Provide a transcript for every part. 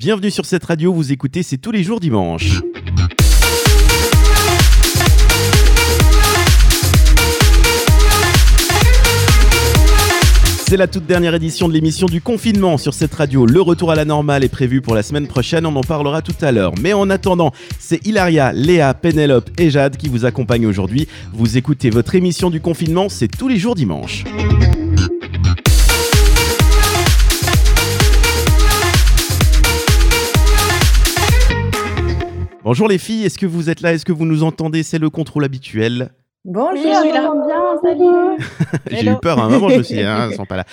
Bienvenue sur cette radio, vous écoutez C'est tous les jours dimanche. C'est la toute dernière édition de l'émission du confinement sur cette radio. Le retour à la normale est prévu pour la semaine prochaine, on en parlera tout à l'heure. Mais en attendant, c'est Hilaria, Léa, Pénélope et Jade qui vous accompagnent aujourd'hui. Vous écoutez votre émission du confinement, c'est tous les jours dimanche. Bonjour les filles, est-ce que vous êtes là Est-ce que vous nous entendez C'est le contrôle habituel. Bonjour, Oui, je l'entends bien, salut. J'ai eu peur à un moment, je me suis dit, hein, ils sont pas là.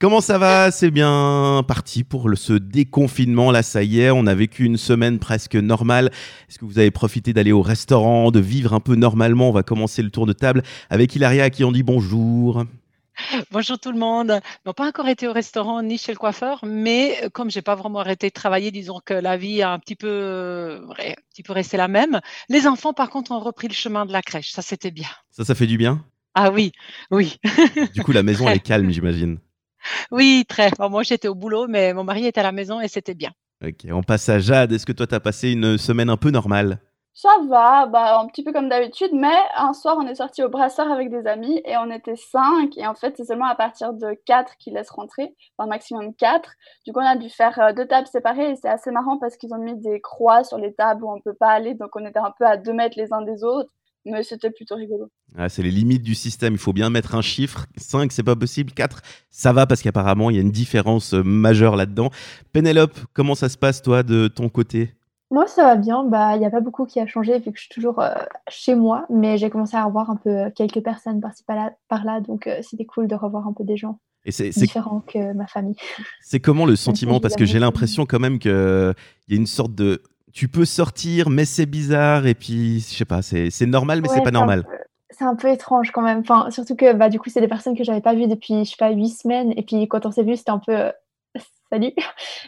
Comment ça va? C'est bien parti pour le, ce déconfinement. Là, ça y est, on a vécu une semaine presque normale. Est-ce que vous avez profité d'aller au restaurant, de vivre un peu normalement? On va commencer le tour de table avec Hilaria qui on dit bonjour. Bonjour tout le monde. n'ont pas encore été au restaurant ni chez le coiffeur, mais euh, comme j'ai pas vraiment arrêté de travailler, disons que la vie a un petit peu, euh, un petit peu resté la même. Les enfants, par contre, ont repris le chemin de la crèche. Ça, c'était bien. Ça, ça fait du bien? Ah oui, oui, Du coup, la maison, elle est calme, j'imagine. oui, très. Moi, j'étais au boulot, mais mon mari était à la maison et c'était bien. Ok, on passe à Jade. Est-ce que toi, t'as passé une semaine un peu normale? Ça va, bah, un petit peu comme d'habitude, mais un soir, on est sorti au brasseur avec des amis et on était cinq. Et en fait, c'est seulement à partir de quatre qu'ils laissent rentrer, enfin maximum quatre. Du coup, on a dû faire euh, deux tables séparées et c'est assez marrant parce qu'ils ont mis des croix sur les tables où on peut pas aller. Donc, on était un peu à deux mètres les uns des autres, mais c'était plutôt rigolo. Ah, C'est les limites du système. Il faut bien mettre un chiffre. 5, c'est pas possible. 4, ça va parce qu'apparemment, il y a une différence euh, majeure là-dedans. Pénélope, comment ça se passe, toi, de ton côté? Moi, ça va bien. Bah, il n'y a pas beaucoup qui a changé vu que je suis toujours euh, chez moi, mais j'ai commencé à revoir un peu euh, quelques personnes par-ci par-là, donc euh, c'était cool de revoir un peu des gens Et c'est c'est- différents que ma famille. c'est comment le sentiment? Parce que j'ai l'impression quand même qu'il y a une sorte de. Tu peux sortir, mais c'est bizarre. Et puis, je sais pas, c'est c'est normal, mais c'est Ouais, pas un normal. C'est un peu étrange quand même. Enfin, surtout que bah, du coup, c'est des personnes que j'avais pas vues depuis, je sais pas, huit semaines. Et puis quand on s'est vu, c'était un peu salut.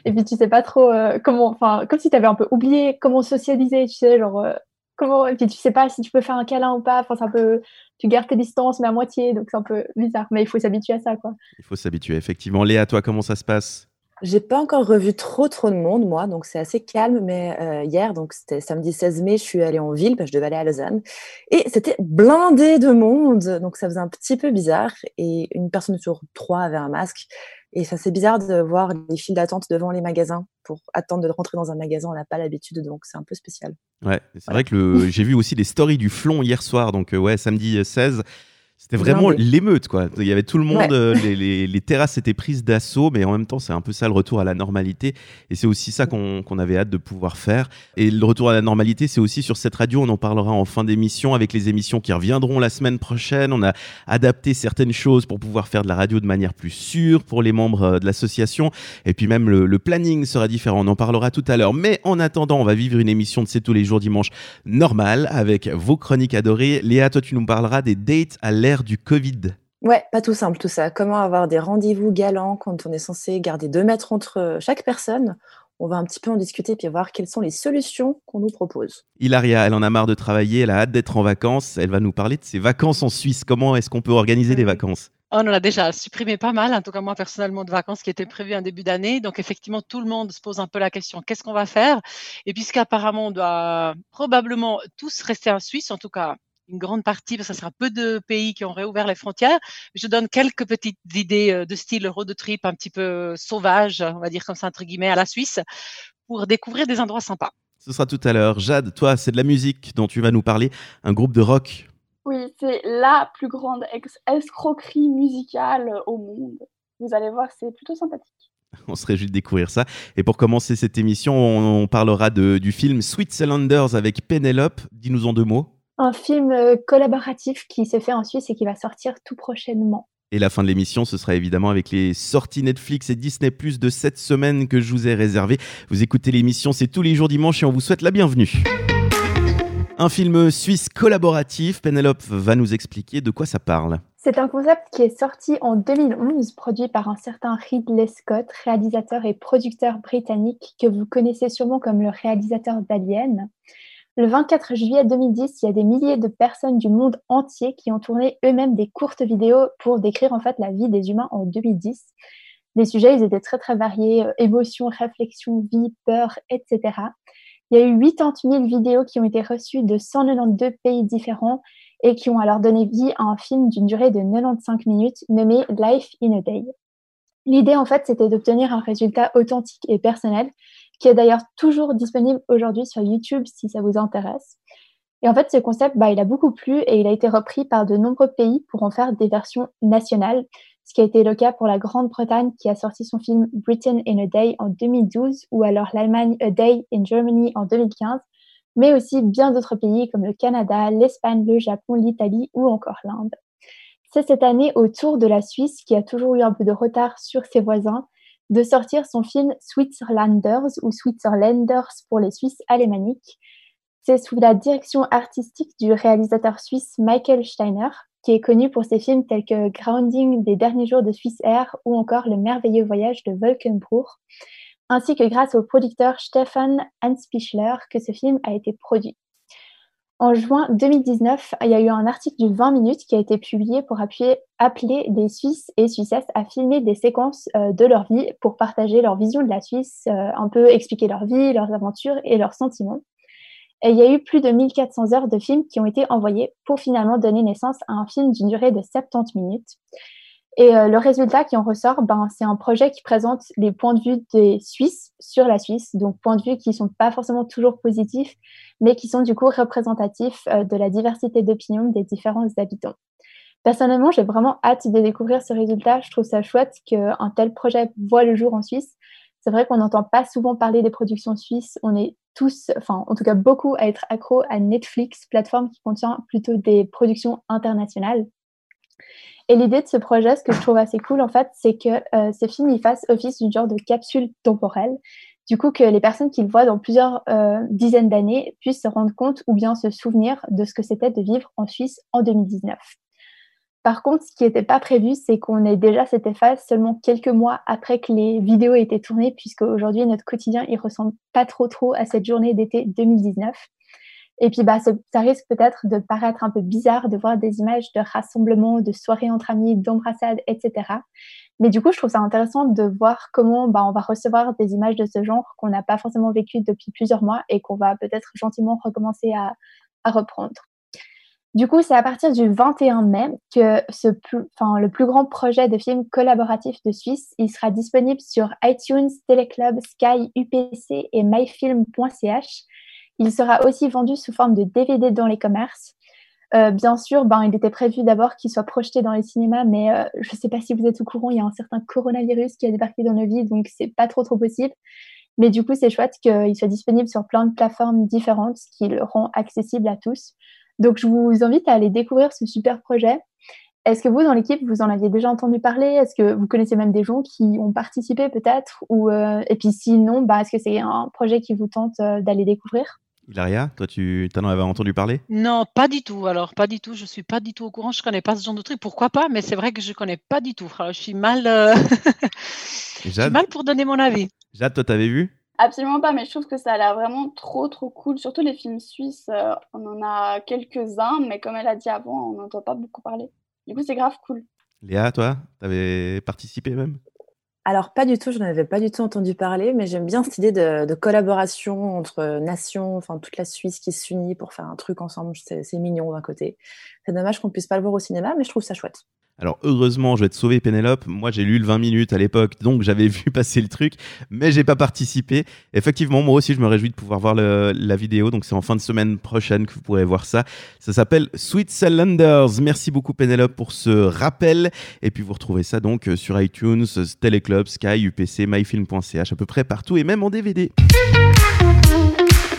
Et puis tu sais pas trop euh, comment, enfin, comme si tu avais un peu oublié comment socialiser, tu sais, genre euh, comment. Et puis tu sais pas si tu peux faire un câlin ou pas. Enfin, c'est un peu, tu gardes tes distances, mais à moitié, donc c'est un peu bizarre. Mais il faut s'habituer à ça, quoi. Il faut s'habituer, effectivement. Léa, toi, comment ça se passe? J'ai pas encore revu trop trop de monde moi, donc c'est assez calme. Mais euh, hier, donc c'était samedi 16 mai, je suis allée en ville parce que je devais aller à Lausanne et c'était blindé de monde, donc ça faisait un petit peu bizarre. Et une personne sur trois avait un masque et ça c'est bizarre de voir les files d'attente devant les magasins pour attendre de rentrer dans un magasin. On n'a pas l'habitude, donc c'est un peu spécial. Ouais, c'est vrai que j'ai vu aussi les stories du flon hier soir, donc euh, ouais, samedi euh, 16. C'était vraiment l'émeute, quoi. Il y avait tout le monde, Ouais. euh, les, les- les terrasses étaient prises d'assaut, mais en même temps, c'est un peu ça le retour à la normalité. Et c'est aussi ça qu'on avait hâte de pouvoir faire. Et le retour à la normalité, c'est aussi sur cette radio, on en parlera en fin d'émission avec les émissions qui reviendront la semaine prochaine. On a adapté certaines choses pour pouvoir faire de la radio de manière plus sûre pour les membres euh, de l'association. Et puis même le, le planning sera différent, on en parlera tout à l'heure. Mais en attendant, on va vivre une émission de C'est tous les jours dimanche normale avec vos chroniques adorées. Léa, toi, tu nous parleras des dates à l'ère du Covid. Ouais, pas tout simple tout ça. Comment avoir des rendez-vous galants quand on est censé garder deux mètres entre chaque personne? On va un petit peu en discuter puis voir quelles sont les solutions qu'on nous propose. Hilaria, elle en a marre de travailler, elle a hâte d'être en vacances. Elle va nous parler de ses vacances en Suisse. Comment est-ce qu'on peut organiser des vacances? On en a déjà supprimé pas mal, en tout cas moi personnellement, de vacances qui étaient prévues en début d'année. Donc effectivement, tout le monde se pose un peu la question, qu'est-ce qu'on va faire? Et puisqu'apparemment, on doit probablement tous rester en Suisse, en tout cas une grande partie, parce que ce sera peu de pays qui ont réouvert les frontières, je donne quelques petites idées euh, de style road trip un petit peu sauvage, on va dire comme ça, entre guillemets, à la Suisse, pour découvrir des endroits sympas. Ce sera tout à l'heure. Jade, toi, c'est de la musique dont tu vas nous parler, un groupe de rock. Oui, c'est la plus grande escroquerie musicale au monde. Vous allez voir, c'est plutôt sympathique. On se réjouit de découvrir ça. Et pour commencer cette émission, on, on parlera de- du film Switzerlanders avec Penelope. Dis-nous en deux mots. Un film euh, collaboratif qui s'est fait en Suisse et qui va sortir tout prochainement. Et la fin de l'émission, ce sera évidemment avec les sorties Netflix et Disney Plus de cette semaine que je vous ai réservé. Vous écoutez l'émission, c'est tous les jours dimanche et on vous souhaite la bienvenue. Un film suisse collaboratif, Penelope va nous expliquer de quoi ça parle. C'est un concept qui est sorti en 2011, produit par un certain Ridley Scott, réalisateur et producteur britannique que vous connaissez sûrement comme le réalisateur d'Alien. Le 24 juillet 2010, il y a des milliers de personnes du monde entier qui ont tourné eux-mêmes des courtes vidéos pour décrire en fait la vie des humains en 2010. Les sujets, ils étaient très, très variés, euh, émotions, réflexion, vie, peur, etc. Il y a eu 80 000 vidéos qui ont été reçues de 192 pays différents et qui ont alors donné vie à un film d'une durée de 95 minutes nommé Life in a Day. L'idée, en fait, c'était d'obtenir un résultat authentique et personnel, qui est d'ailleurs toujours disponible aujourd'hui sur YouTube si ça vous intéresse. Et en fait, ce concept, bah, il a beaucoup plu et il a été repris par de nombreux pays pour en faire des versions nationales, ce qui a été le cas pour la Grande-Bretagne qui a sorti son film Britain in a Day en 2012 ou alors l'Allemagne A Day in Germany en 2015, mais aussi bien d'autres pays comme le Canada, l'Espagne, le Japon, l'Italie ou encore l'Inde. C'est cette année au tour de la Suisse, qui a toujours eu un peu de retard sur ses voisins, de sortir son film Switzerlanders ou Switzerlanders pour les Suisses alémaniques. C'est sous la direction artistique du réalisateur suisse Michael Steiner, qui est connu pour ses films tels que Grounding des derniers jours de Swiss Air ou encore Le merveilleux voyage de Wolkenbruch, ainsi que grâce au producteur Stefan Hanspichler que ce film a été produit. En juin 2019, il y a eu un article du 20 minutes qui a été publié pour appeler des Suisses et Suissesses à filmer des séquences euh, de leur vie pour partager leur vision de la Suisse, euh, un peu expliquer leur vie, leurs aventures et leurs sentiments. Et il y a eu plus de 1400 heures de films qui ont été envoyés pour finalement donner naissance à un film d'une durée de 70 minutes. Et euh, le résultat qui en ressort, ben, c'est un projet qui présente les points de vue des Suisses sur la Suisse, donc points de vue qui ne sont pas forcément toujours positifs, mais qui sont du coup représentatifs euh, de la diversité d'opinions des différents habitants. Personnellement, j'ai vraiment hâte de découvrir ce résultat. Je trouve ça chouette qu'un tel projet voit le jour en Suisse. C'est vrai qu'on n'entend pas souvent parler des productions suisses. On est tous, enfin en tout cas beaucoup, à être accro à Netflix, plateforme qui contient plutôt des productions internationales. Et l'idée de ce projet, ce que je trouve assez cool, en fait, c'est que euh, ce film il fasse office d'une genre de capsule temporelle. Du coup, que les personnes qui le voient dans plusieurs euh, dizaines d'années puissent se rendre compte ou bien se souvenir de ce que c'était de vivre en Suisse en 2019. Par contre, ce qui n'était pas prévu, c'est qu'on ait déjà cette phase seulement quelques mois après que les vidéos aient été tournées, puisque aujourd'hui, notre quotidien, il ressemble pas trop trop à cette journée d'été 2019. Et puis, bah, ça risque peut-être de paraître un peu bizarre de voir des images de rassemblements, de soirées entre amis, d'embrassades, etc. Mais du coup, je trouve ça intéressant de voir comment bah, on va recevoir des images de ce genre qu'on n'a pas forcément vécues depuis plusieurs mois et qu'on va peut-être gentiment recommencer à, à reprendre. Du coup, c'est à partir du 21 mai que ce enfin, le plus grand projet de film collaboratif de Suisse, il sera disponible sur iTunes, Teleclub, Sky, UPC et myfilm.ch il sera aussi vendu sous forme de DVD dans les commerces. Euh, bien sûr, ben, il était prévu d'abord qu'il soit projeté dans les cinémas, mais euh, je ne sais pas si vous êtes au courant, il y a un certain coronavirus qui a débarqué dans nos vies, donc c'est pas trop trop possible. Mais du coup, c'est chouette qu'il soit disponible sur plein de plateformes différentes, ce qui le rend accessible à tous. Donc, je vous invite à aller découvrir ce super projet. Est-ce que vous, dans l'équipe, vous en aviez déjà entendu parler? Est-ce que vous connaissez même des gens qui ont participé peut-être? Euh, Et puis sinon, bah, est-ce que c'est un projet qui vous tente d'aller découvrir? Hilaria, toi, tu en avais entendu parler? Non, pas du tout. Alors, pas du tout. Je suis pas du tout au courant. Je connais pas ce genre de truc. Pourquoi pas? Mais c'est vrai que je connais pas du tout. je suis mal, euh, mal pour donner mon avis. Jade, toi, t'avais vu? Absolument pas, mais je trouve que ça a l'air vraiment trop, trop cool. Surtout les films suisses, euh, on en a quelques-uns, mais comme elle a dit avant, on n'entend pas beaucoup parler. Du coup, c'est grave cool. Léa, toi, t'avais participé même? Alors, pas du tout, je n'en avais pas du tout entendu parler, mais j'aime bien cette idée de, collaboration entre nations, enfin toute la Suisse qui s'unit pour faire un truc ensemble. C'est mignon d'un côté. C'est dommage qu'on puisse pas le voir au cinéma, mais je trouve ça chouette. Alors heureusement, je vais te sauver Pénélope. Moi, j'ai lu le 20 minutes à l'époque, donc j'avais vu passer le truc, mais j'ai pas participé. Effectivement, moi aussi, je me réjouis de pouvoir voir la vidéo. Donc c'est en fin de semaine prochaine que vous pourrez voir ça. Ça s'appelle Sweet Cylinders. Merci beaucoup Pénélope pour ce rappel. Et puis vous retrouvez ça donc sur iTunes, Teleclub, Sky, UPC, myfilm.ch, à peu près partout et même en DVD.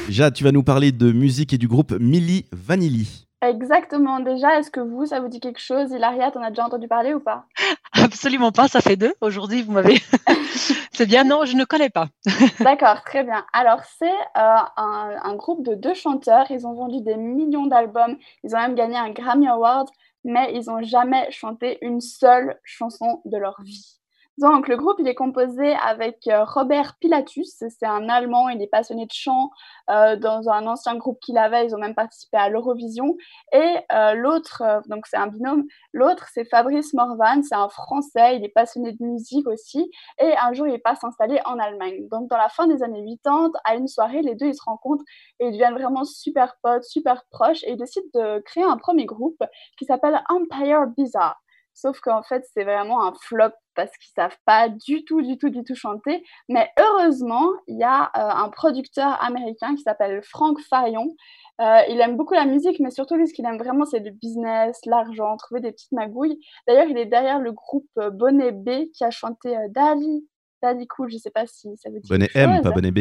Jade, tu vas nous parler de musique et du groupe Milli Vanilli. Exactement. Déjà, est-ce que vous, ça vous dit quelque chose? Hilaria, t'en as déjà entendu parler ou pas? Absolument pas, ça fait deux. Aujourd'hui, vous m'avez. c'est bien, non, je ne connais pas. D'accord, très bien. Alors, c'est euh, un, groupe de deux chanteurs. Ils ont vendu des millions d'albums. Ils ont même gagné un Grammy Award, mais ils n'ont jamais chanté une seule chanson de leur vie. Donc, le groupe, il est composé avec euh, Robert Pilatus, c'est un Allemand, il est passionné de chant euh, dans un ancien groupe qu'il avait, ils ont même participé à l'Eurovision. Et euh, l'autre, donc c'est un binôme, l'autre c'est Fabrice Morvan, c'est un Français, il est passionné de musique aussi, et un jour il passe s'installer en Allemagne. Donc, dans la fin des années 80, à une soirée, les deux ils se rencontrent et ils deviennent vraiment super potes, super proches, et ils décident de créer un premier groupe qui s'appelle Empire Bizarre. Sauf qu'en fait, c'est vraiment un flop parce qu'ils savent pas du tout, du tout, du tout chanter. Mais heureusement, il y a euh, un producteur américain qui s'appelle Frank Farion. Euh, il aime beaucoup la musique, mais surtout, ce qu'il aime vraiment, c'est le business, l'argent, trouver des petites magouilles. D'ailleurs, il est derrière le groupe euh, Bonnet B qui a chanté Daddy, Daddy Cool. Je sais pas si ça veut dire. Bonnet M, pas Bonnet B.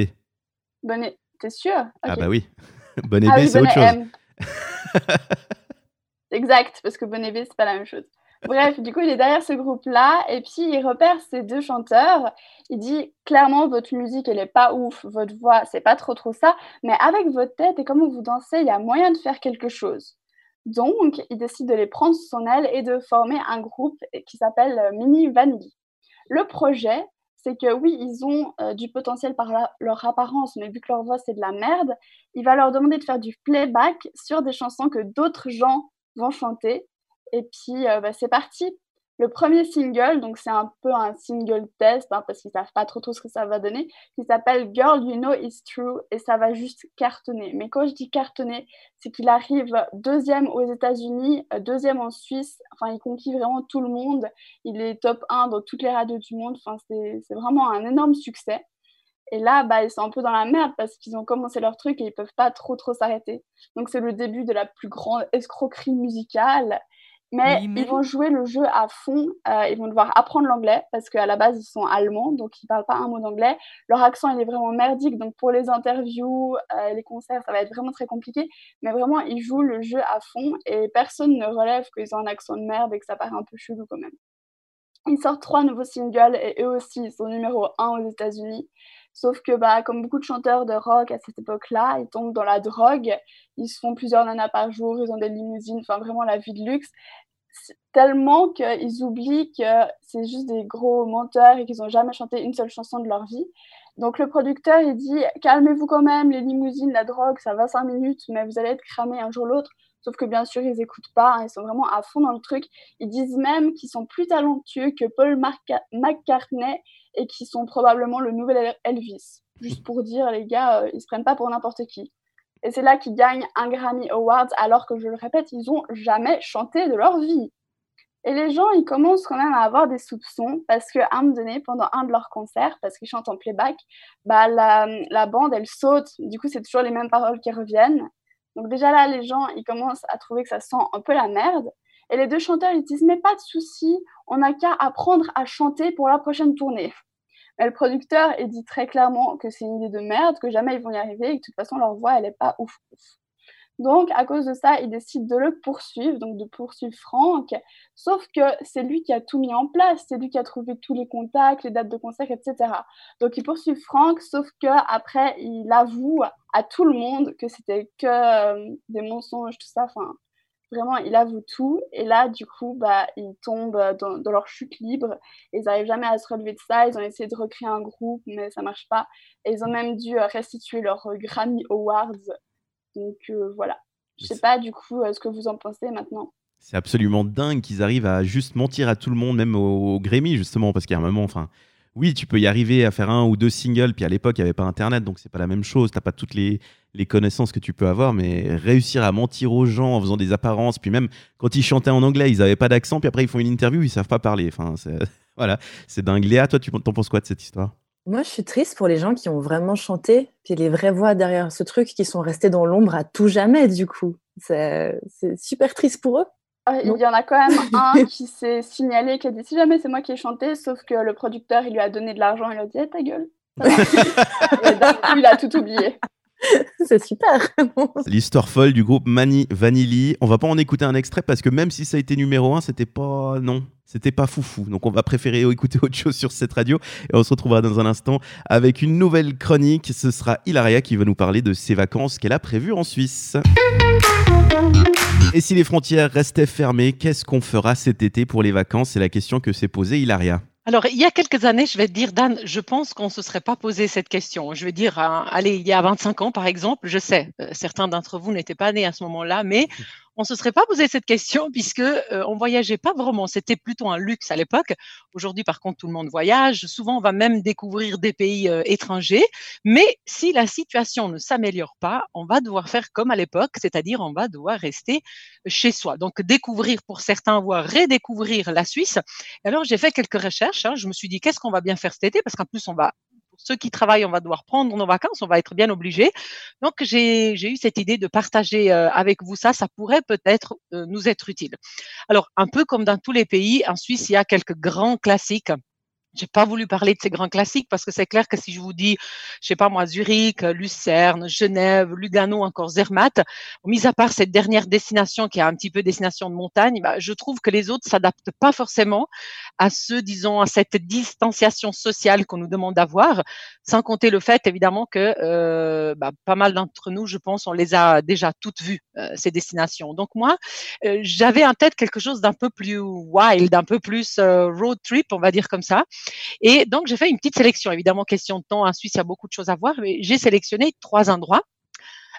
Bonnet, t'es sûr? Ah bah oui. Bonnet ah B, c'est autre chose. exact, parce que Bonnet B, c'est pas la même chose. Bref, du coup, il est derrière ce groupe-là et puis il repère ces deux chanteurs. Il dit clairement, votre musique, elle est pas ouf, votre voix, c'est pas trop trop ça, mais avec votre tête et comment vous dansez, il y a moyen de faire quelque chose. Donc, il décide de les prendre sous son aile et de former un groupe qui s'appelle euh, Mini Vanille. Le projet, c'est que oui, ils ont euh, du potentiel par leur apparence, mais vu que leur voix c'est de la merde, il va leur demander de faire du playback sur des chansons que d'autres gens vont chanter et puis, euh, bah, c'est parti. Le premier single, donc c'est un peu un single test, hein, parce qu'ils savent pas trop, trop ce que ça va donner, qui s'appelle Girl You Know It's True, et ça va juste cartonner. Mais quand je dis cartonner, c'est qu'il arrive deuxième aux États-Unis, euh, deuxième en Suisse, enfin, il conquit vraiment tout le monde. Il est top 1 dans toutes les radios du monde, enfin, c'est vraiment un énorme succès. Et là, bah, ils sont un peu dans la merde parce qu'ils ont commencé leur truc et ils peuvent pas trop trop s'arrêter. Donc c'est le début de la plus grande escroquerie musicale. Mais ils vont jouer le jeu à fond. Euh, ils vont devoir apprendre l'anglais parce qu'à la base, ils sont allemands, donc ils ne parlent pas un mot d'anglais. Leur accent, il est vraiment merdique. Donc pour les interviews, euh, les concerts, ça va être vraiment très compliqué. Mais vraiment, ils jouent le jeu à fond et personne ne relève qu'ils ont un accent de merde et que ça paraît un peu chelou quand même. Ils sortent trois nouveaux singles et eux aussi, ils sont numéro un aux États-Unis. Sauf que, bah, comme beaucoup de chanteurs de rock à cette époque-là, ils tombent dans la drogue, ils se font plusieurs nanas par jour, ils ont des limousines, enfin vraiment la vie de luxe. Tellement qu'ils oublient que c'est juste des gros menteurs et qu'ils n'ont jamais chanté une seule chanson de leur vie. Donc le producteur, il dit calmez-vous quand même, les limousines, la drogue, ça va cinq minutes, mais vous allez être cramé un jour ou l'autre. Sauf que bien sûr, ils n'écoutent pas, hein, ils sont vraiment à fond dans le truc. Ils disent même qu'ils sont plus talentueux que Paul McCartney et qui sont probablement le nouvel Elvis. Juste pour dire, les gars, euh, ils se prennent pas pour n'importe qui. Et c'est là qu'ils gagnent un Grammy Award, alors que je le répète, ils ont jamais chanté de leur vie. Et les gens, ils commencent quand même à avoir des soupçons parce qu'à un moment donné, pendant un de leurs concerts, parce qu'ils chantent en playback, bah, la, la bande, elle saute. Du coup, c'est toujours les mêmes paroles qui reviennent. Donc déjà là, les gens, ils commencent à trouver que ça sent un peu la merde. Et les deux chanteurs, ils disent, mais pas de souci, on n'a qu'à apprendre à chanter pour la prochaine tournée. Mais le producteur, il dit très clairement que c'est une idée de merde, que jamais ils vont y arriver et que de toute façon, leur voix, elle n'est pas ouf. Donc, à cause de ça, il décide de le poursuivre, donc de poursuivre Franck. Sauf que c'est lui qui a tout mis en place, c'est lui qui a trouvé tous les contacts, les dates de concert, etc. Donc, il poursuit Franck, sauf que après, il avoue à tout le monde que c'était que euh, des mensonges, tout ça. Enfin, Vraiment, il avoue tout. Et là, du coup, bah, ils tombent dans, leur chute libre. ils n'arrivent jamais à se relever de ça. Ils ont essayé de recréer un groupe, mais ça marche pas. Et ils ont même dû euh, restituer leur euh, Grammy Awards. Donc euh, voilà. Je sais pas, du coup, ce que vous en pensez maintenant. C'est absolument dingue qu'ils arrivent à juste mentir à tout le monde, même au, Grammy, justement, parce qu'il y a un moment, enfin, oui, tu peux y arriver à faire un ou deux singles, puis à l'époque, il n'y avait pas Internet, donc c'est pas la même chose. Tu n'as pas toutes les, les, connaissances que tu peux avoir, mais réussir à mentir aux gens en faisant des apparences, puis même quand ils chantaient en anglais, ils n'avaient pas d'accent, puis après ils font une interview, ils savent pas parler. Enfin, voilà, c'est dingue. Léa, toi, tu t'en penses quoi de cette histoire? Moi, je suis triste pour les gens qui ont vraiment chanté, puis les vraies voix derrière ce truc qui sont restées dans l'ombre à tout jamais, du coup. C'est super triste pour eux. Ah, il y en a quand même un qui s'est signalé, qui a dit si jamais c'est moi qui ai chanté, sauf que le producteur, il lui a donné de l'argent, il lui a dit eh, ta gueule. il a tout oublié. C'est super. L'histoire folle du groupe Mani Vanilli. On va pas en écouter un extrait parce que même si ça a été numéro un, c'était pas non, c'était pas foufou. Donc on va préférer écouter autre chose sur cette radio et on se retrouvera dans un instant avec une nouvelle chronique. Ce sera Hilaria qui va nous parler de ses vacances qu'elle a prévues en Suisse. Et si les frontières restaient fermées, qu'est-ce qu'on fera cet été pour les vacances? C'est la question que s'est posée Hilaria. alors, il y a quelques années, je vais te dire, Dan, je pense qu'on ne se serait pas posé cette question. Je vais dire, hein, allez, il y a 25 ans, par exemple, je sais, euh, certains d'entre vous n'étaient pas nés à ce moment-là, mais on se serait pas posé cette question puisque euh, on voyageait pas vraiment. C'était plutôt un luxe à l'époque. Aujourd'hui, par contre, tout le monde voyage. Souvent, on va même découvrir des pays euh, étrangers. Mais si la situation ne s'améliore pas, on va devoir faire comme à l'époque, c'est-à-dire on va devoir rester chez soi. Donc, découvrir pour certains, voire redécouvrir la Suisse. alors, j'ai fait quelques recherches. Hein. Je me suis dit, qu'est-ce qu'on va bien faire cet été? Parce qu'en plus, on va ceux qui travaillent, on va devoir prendre nos vacances, on va être bien obligés. Donc, j'ai eu cette idée de partager euh, avec vous ça. Ça pourrait peut-être euh, nous être utile. Alors, un peu comme dans tous les pays, en Suisse, il y a quelques grands classiques j'ai pas voulu parler de ces grands classiques parce que c'est clair que si je vous dis, je sais pas moi, Zurich, Lucerne, Genève, Lugano, encore Zermatt, mis à part cette dernière destination qui est un petit peu destination de montagne, bah, je trouve que les autres s'adaptent pas forcément à ce, disons, à cette distanciation sociale qu'on nous demande d'avoir, sans compter le fait évidemment que euh, bah, pas mal d'entre nous, je pense, on les a déjà toutes vues euh, ces destinations. Donc moi, euh, j'avais en tête quelque chose d'un peu plus wild, d'un peu plus euh, road trip, on va dire comme ça. Et donc, j'ai fait une petite sélection. Évidemment, question de temps, en Suisse, il y a beaucoup de choses à voir, mais j'ai sélectionné trois endroits.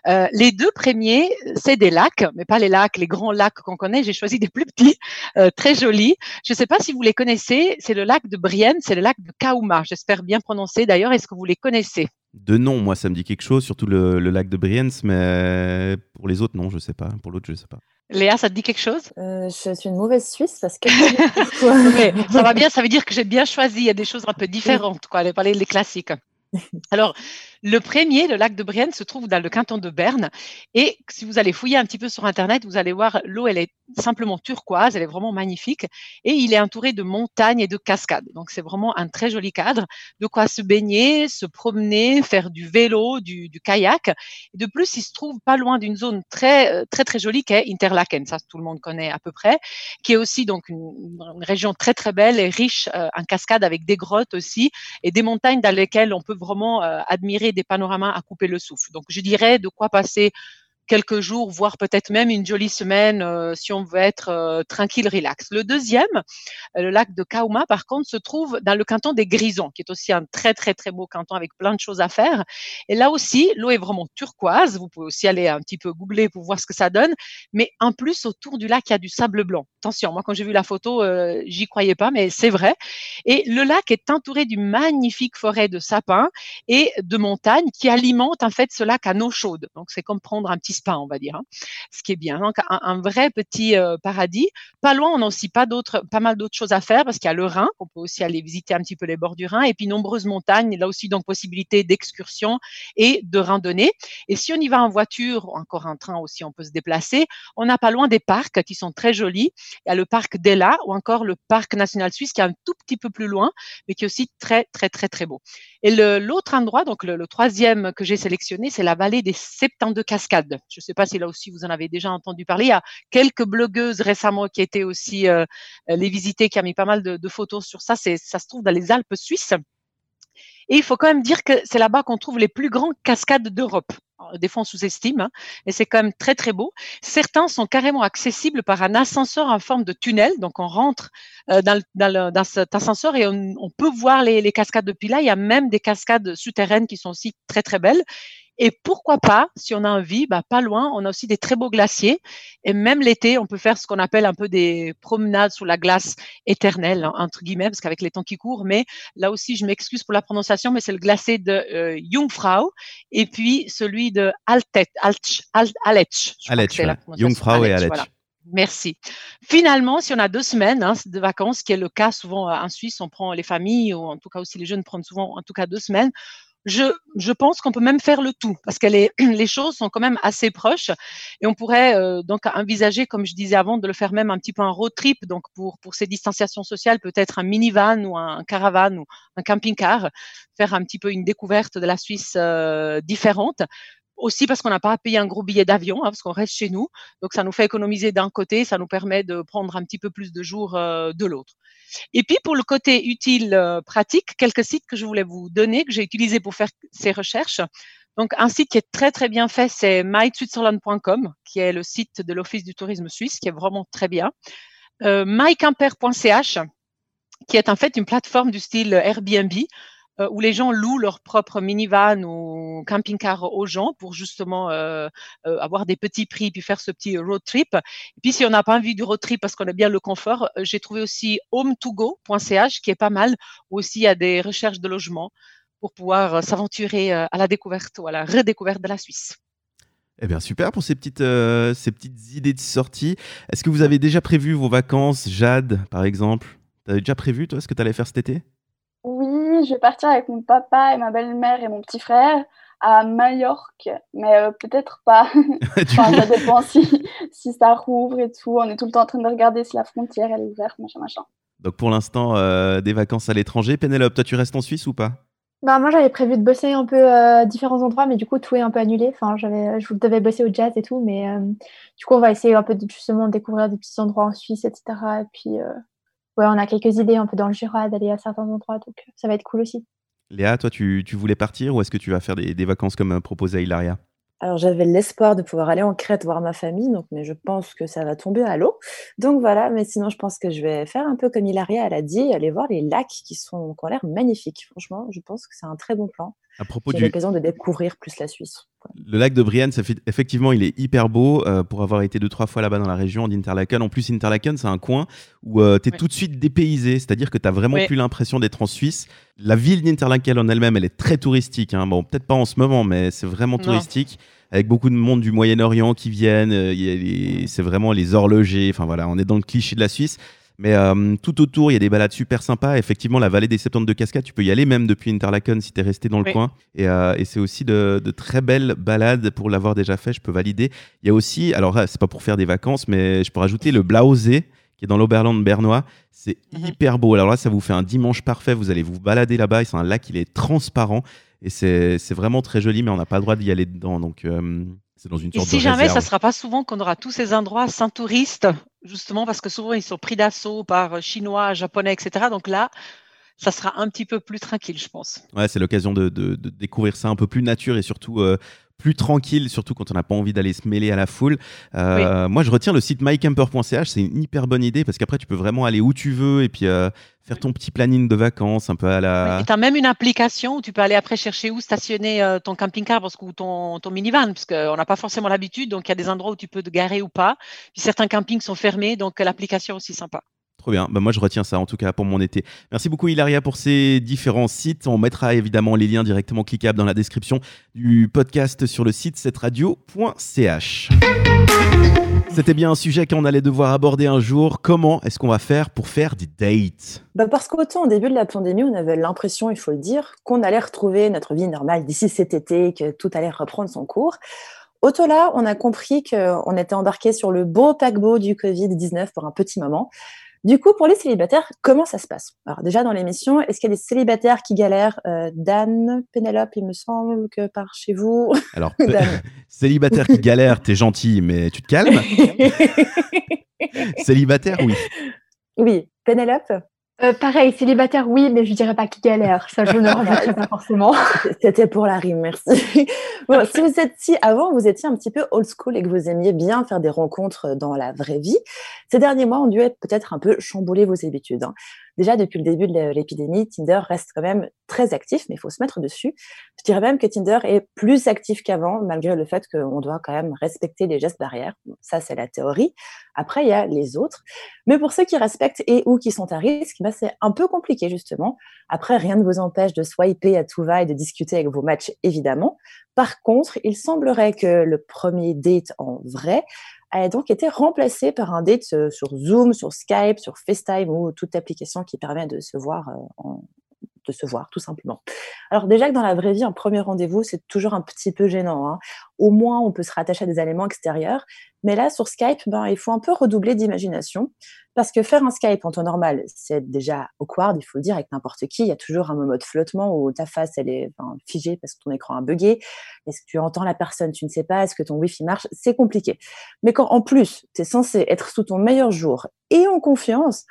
Euh, les deux premiers, c'est des lacs, mais pas les lacs, les grands lacs qu'on connaît. J'ai choisi des plus petits, euh, très jolis. Je ne sais pas si vous les connaissez. C'est le lac de Brienne, c'est le lac de Kauma. J'espère bien prononcer. D'ailleurs, est-ce que vous les connaissez? De nom, moi, ça me dit quelque chose, surtout le, lac de Brienne, mais pour les autres, non, je ne sais pas. Pour l'autre, je ne sais pas. Léa, ça te dit quelque chose? Euh, Je suis une mauvaise Suisse parce que. ça va bien, ça veut dire que j'ai bien choisi. Il y a des choses un peu différentes, quoi. Parler des classiques. Alors, le premier, le lac de Brienne, se trouve dans le canton de Berne. Et si vous allez fouiller un petit peu sur Internet, vous allez voir l'eau, elle est simplement turquoise, elle est vraiment magnifique. Et il est entouré de montagnes et de cascades. Donc, c'est vraiment un très joli cadre. De quoi se baigner, se promener, faire du vélo, du, kayak. Et de plus, il se trouve pas loin d'une zone très, euh, très, très jolie qui est Interlaken. Ça, tout le monde connaît à peu près. Qui est aussi donc une, région très, très belle et riche euh, en cascades avec des grottes aussi et des montagnes dans lesquelles on peut vraiment euh, admirer des panoramas à couper le souffle. Donc, je dirais de quoi passer quelques jours, voire peut-être même une jolie semaine euh, si on veut être euh, tranquille, relax. Le deuxième, euh, le lac de Kauma, par contre, se trouve dans le canton des Grisons, qui est aussi un très très très beau canton avec plein de choses à faire. Et là aussi, l'eau est vraiment turquoise. Vous pouvez aussi aller un petit peu googler pour voir ce que ça donne. Mais en plus, autour du lac, il y a du sable blanc. Attention, moi quand j'ai vu la photo, j'y croyais pas, mais c'est vrai. Et le lac est entouré d'une magnifique forêt de sapins et de montagnes qui alimentent en fait ce lac à eau chaude. Donc c'est comme prendre un petit pas, on va dire, hein. ce qui est bien. Donc, un, vrai petit euh, paradis. Pas loin, on a aussi pas d'autres, pas mal d'autres choses à faire parce qu'il y a le Rhin, qu'on peut aussi aller visiter un petit peu les bords du Rhin, et puis nombreuses montagnes. Là aussi, donc possibilité d'excursion et de randonnée. Et si on y va en voiture, ou encore en train aussi, on peut se déplacer. On n'a pas loin des parcs qui sont très jolis. Il y a le parc d'Ella ou encore le parc national suisse qui est un tout petit peu plus loin, mais qui est aussi très, très, très, très beau. Et l'autre endroit, donc le, le troisième que j'ai sélectionné, c'est la vallée des 72 cascades. Je ne sais pas si là aussi vous en avez déjà entendu parler. Il y a quelques blogueuses récemment qui étaient aussi euh, les visiter, qui a mis pas mal de, photos sur ça. Ça se trouve dans les Alpes suisses. Et il faut quand même dire que c'est là-bas qu'on trouve les plus grandes cascades d'Europe. Des fois, on sous-estime, hein, mais c'est quand même très, très beau. Certains sont carrément accessibles par un ascenseur en forme de tunnel. Donc, on rentre euh, dans, dans, cet ascenseur et on, peut voir les, les cascades depuis là. Il y a même des cascades souterraines qui sont aussi très, très belles. Et pourquoi pas, si on a envie, bah, pas loin, on a aussi des très beaux glaciers. Et même l'été, on peut faire ce qu'on appelle un peu des promenades sous la glace éternelle, hein, entre guillemets, parce qu'avec les temps qui courent. Mais là aussi, je m'excuse pour la prononciation, mais c'est le glacé de euh, Jungfrau et puis celui de Altet, Altsch, Aletsch. Jungfrau et Aletsch. Merci. Finalement, si on a deux semaines hein, de vacances, qui est le cas souvent en Suisse, on prend les familles, ou en tout cas aussi les jeunes prennent souvent en tout cas deux semaines, je, je pense qu'on peut même faire le tout parce que les, les choses sont quand même assez proches et on pourrait euh, donc envisager, comme je disais avant, de le faire même un petit peu un road trip. Donc pour, pour ces distanciations sociales, peut-être un minivan ou un caravane ou un camping-car, faire un petit peu une découverte de la Suisse euh, différente aussi parce qu'on n'a pas à payer un gros billet d'avion, hein, parce qu'on reste chez nous. Donc, ça nous fait économiser d'un côté, ça nous permet de prendre un petit peu plus de jours euh, de l'autre. Et puis, pour le côté utile, euh, pratique, quelques sites que je voulais vous donner, que j'ai utilisés pour faire ces recherches. Donc, un site qui est très, très bien fait, c'est myswitzerland.com, qui est le site de l'Office du tourisme suisse, qui est vraiment très bien. Euh, mycamper.ch, qui est en fait une plateforme du style Airbnb euh, où les gens louent leur propre minivan ou camping-car aux gens pour justement euh, euh, avoir des petits prix puis faire ce petit road trip. Et puis si on n'a pas envie du road trip parce qu'on a bien le confort, j'ai trouvé aussi home2go.ch qui est pas mal où aussi il y a des recherches de logement pour pouvoir s'aventurer à la découverte ou à la redécouverte de la Suisse. Eh bien, super pour ces petites, ces petites idées de sortie. Est-ce que vous avez déjà prévu vos vacances, Jade, par exemple? Avais déjà prévu, toi, ce que tu allais faire cet été? Oui, je vais partir avec mon papa et ma belle-mère et mon petit frère à Majorque, mais euh, peut-être pas. ça dépend si, si, ça rouvre et tout. On est tout le temps en train de regarder si la frontière est ouverte, machin, machin. Donc pour l'instant, euh, des vacances à l'étranger. Pénélope, toi, tu restes en Suisse ou pas? Bah, moi, j'avais prévu de bosser un peu à euh, différents endroits, mais du coup, tout est un peu annulé. Enfin, j'avais, je devais bosser au jazz et tout, mais du coup, on va essayer un peu de, justement découvrir des petits endroits en Suisse, etc. Et puis, ouais, on a quelques idées un peu dans le Jura d'aller à certains endroits, donc euh, ça va être cool aussi. Léa, toi, tu, voulais partir ou est-ce que tu vas faire des, vacances comme euh, proposé à Hilaria? Alors j'avais l'espoir de pouvoir aller en Crète voir ma famille, donc mais je pense que ça va tomber à l'eau. Donc voilà, mais sinon je pense que je vais faire un peu comme Hilaria elle a dit, aller voir les lacs qui sont qui ont l'air magnifiques. Franchement, je pense que c'est un très bon plan. À propos du l'occasion de découvrir plus la Suisse. Le lac de Brienne, ça fait, effectivement, il est hyper beau euh, pour avoir été deux trois fois là-bas dans la région d'Interlaken. En plus, Interlaken, c'est un coin où euh, tu es tout de suite dépaysé, c'est-à-dire que tu as vraiment plus l'impression d'être en Suisse. La ville d'Interlaken en elle-même, elle est très touristique. Hein. Bon, peut-être pas en ce moment, mais c'est vraiment touristique avec beaucoup de monde du Moyen-Orient qui viennent. Euh, c'est vraiment les horlogers. Enfin voilà, on est dans le cliché de la Suisse. Mais euh, tout autour, il y a des balades super sympas. Effectivement, la vallée des 72 cascades, tu peux y aller même depuis Interlaken si tu es resté dans le coin. Et, euh, et c'est aussi de, de, très belles balades pour l'avoir déjà fait, je peux valider. Il y a aussi, alors c'est pas pour faire des vacances, mais je peux rajouter le Blausee qui est dans l'Oberland bernois. C'est mhm. hyper beau. Alors là, ça vous fait un dimanche parfait. Vous allez vous balader là-bas. C'est un lac, il est transparent. Et c'est vraiment très joli, mais on n'a pas le droit d'y aller dedans. Donc, euh, c'est dans une sorte et si jamais, ça ne sera pas souvent qu'on aura tous ces endroits sans touristes, justement parce que souvent ils sont pris d'assaut par Chinois, Japonais, etc. Donc là, ça sera un petit peu plus tranquille, je pense. Ouais, c'est l'occasion de, de, découvrir ça un peu plus nature et surtout euh, plus tranquille, surtout quand on n'a pas envie d'aller se mêler à la foule. Euh, moi, je retiens le site mycamper.ch, c'est une hyper bonne idée parce qu'après, tu peux vraiment aller où tu veux et puis euh, faire ton petit planning de vacances un peu à la. tu as même une application où tu peux aller après chercher où stationner euh, ton camping-car ou ton, ton minivan, parce qu'on n'a pas forcément l'habitude, donc il y a des endroits où tu peux te garer ou pas. Puis certains campings sont fermés, donc l'application aussi sympa. Trop bien. Bah, moi, je retiens ça en tout cas pour mon été. Merci beaucoup, Hilaria, pour ces différents sites. On mettra évidemment les liens directement cliquables dans la description du podcast sur le site cetteradio.ch. C'était bien un sujet qu'on allait devoir aborder un jour. Comment est-ce qu'on va faire pour faire des dates? Bah Parce qu'autant au début de la pandémie, on avait l'impression, il faut le dire, qu'on allait retrouver notre vie normale d'ici cet été, que tout allait reprendre son cours. Autant là, on a compris qu'on était embarqué sur le beau paquebot du Covid-19 pour un petit moment. Du coup, pour les célibataires, comment ça se passe? Alors déjà dans l'émission, est-ce qu'il y a des célibataires qui galèrent? Euh, Dan, Pénélope, il me semble que par chez vous. Alors, célibataire qui galère, t'es gentil, mais tu te calmes? célibataire, oui. Oui, Pénélope? Euh, pareil, célibataire, oui, mais je dirais pas qui galère. Ça, je ne rajouterai pas forcément. C'était pour la rime, merci. bon, si vous êtes si avant, vous étiez un petit peu old school et que vous aimiez bien faire des rencontres dans la vraie vie, ces derniers mois ont dû peut-être un peu chambouler vos habitudes. Hein. Déjà, depuis le début de l'épidémie, Tinder reste quand même très actif, mais il faut se mettre dessus. Je dirais même que Tinder est plus actif qu'avant, malgré le fait qu'on doit quand même respecter les gestes barrières. ça, c'est la théorie. Après, il y a les autres. Mais pour ceux qui respectent et ou qui sont à risque, bah, c'est un peu compliqué, justement. Après, rien ne vous empêche de swiper à tout va et de discuter avec vos matchs, évidemment. Par contre, il semblerait que le premier date en vrai a donc été remplacé par un date euh, sur Zoom, sur Skype, sur FaceTime ou toute application qui permet de se voir euh, en, de se voir, tout simplement. Alors déjà que dans la vraie vie, un premier rendez-vous, c'est toujours un petit peu gênant. Hein. Au moins, on peut se rattacher à des éléments extérieurs. Mais là, sur Skype, ben, il faut un peu redoubler d'imagination. Parce que faire un Skype en temps normal, c'est déjà awkward, il faut le dire, avec n'importe qui. Il y a toujours un moment de flottement où ta face, elle est figée parce que ton écran a bugué. Est-ce que tu entends la personne Tu ne sais pas? Est-ce que ton Wi-Fi marche? C'est compliqué. Mais quand, en plus, tu es censé être sous ton meilleur jour et en confiance,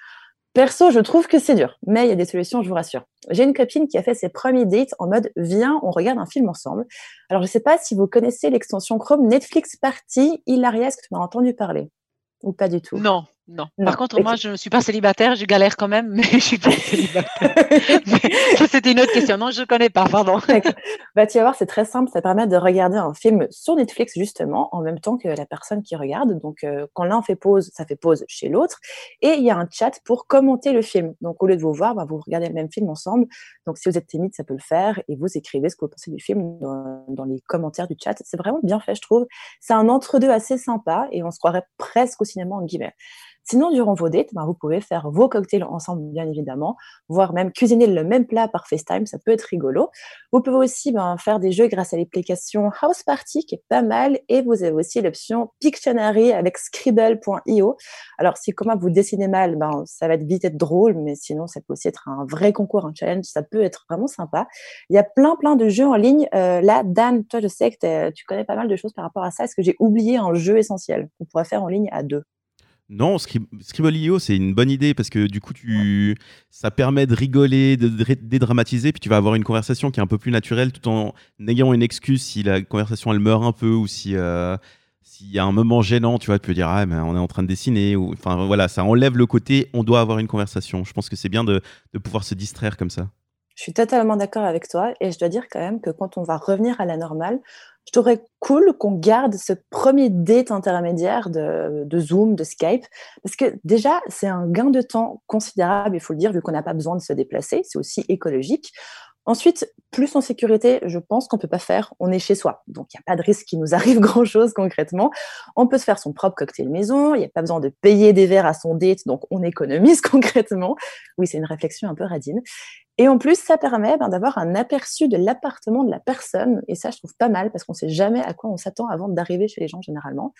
Perso, je trouve que c'est dur, mais il y a des solutions, je vous rassure. J'ai une copine qui a fait ses premiers dates en mode viens, on regarde un film ensemble. Alors, je ne sais pas si vous connaissez l'extension Chrome Netflix Party. Hilaria, est-ce que tu m'as entendu parler Ou pas du tout? Non, Non. Par contre, moi, je ne suis pas célibataire, je galère quand même, mais je suis pas célibataire. C'était une autre question. Non, je ne connais pas, pardon. bah, tu vas voir, c'est très simple. Ça permet de regarder un film sur Netflix, justement, en même temps que la personne qui regarde. Donc, euh, quand l'un fait pause, ça fait pause chez l'autre. Et il y a un chat pour commenter le film. Donc, au lieu de vous voir, bah, vous regardez le même film ensemble. Donc, si vous êtes timide, ça peut le faire. Et vous écrivez ce que vous pensez du film dans, dans les commentaires du chat. C'est vraiment bien fait, je trouve. C'est un entre-deux assez sympa et on se croirait presque au cinéma, en guillemets. Sinon, durant vos dates, ben, vous pouvez faire vos cocktails ensemble, bien évidemment, voire même cuisiner le même plat par FaceTime, ça peut être rigolo. Vous pouvez aussi ben, faire des jeux grâce à l'application House Party, qui est pas mal, et vous avez aussi l'option Pictionary avec Scribble.io. Alors, si comment vous dessinez mal, ben, ça va être vite être drôle, mais sinon, ça peut aussi être un vrai concours, un challenge, ça peut être vraiment sympa. Il y a plein, plein de jeux en ligne. Euh, là, Dan, toi, je sais que tu connais pas mal de choses par rapport à ça. Est-ce que j'ai oublié un jeu essentiel qu'on pourrait faire en ligne à deux? Non, Scribble.io, c'est une bonne idée parce que du coup, ça permet de rigoler, de dédramatiser, puis tu vas avoir une conversation qui est un peu plus naturelle tout en ayant une excuse si la conversation elle meurt un peu ou si euh, s'il y a un moment gênant, tu vois, tu peux dire ah mais on est en train de dessiner ou enfin voilà, ça enlève le côté on doit avoir une conversation. Je pense que c'est bien de pouvoir se distraire comme ça. Je suis totalement d'accord avec toi et je dois dire quand même que quand on va revenir à la normale, je trouverais cool qu'on garde ce premier date intermédiaire de, Zoom, de Skype, parce que déjà, c'est un gain de temps considérable, il faut le dire, vu qu'on n'a pas besoin de se déplacer, c'est aussi écologique. Ensuite, plus en sécurité, je pense qu'on peut pas faire. On est chez soi, donc il n'y a pas de risque qu'il nous arrive grand-chose concrètement. On peut se faire son propre cocktail maison. Il n'y a pas besoin de payer des verres à son date, donc on économise concrètement. Oui, c'est une réflexion un peu radine. Et en plus, ça permet ben, d'avoir un aperçu de l'appartement de la personne. Et ça, je trouve pas mal parce qu'on sait jamais à quoi on s'attend avant d'arriver chez les gens généralement.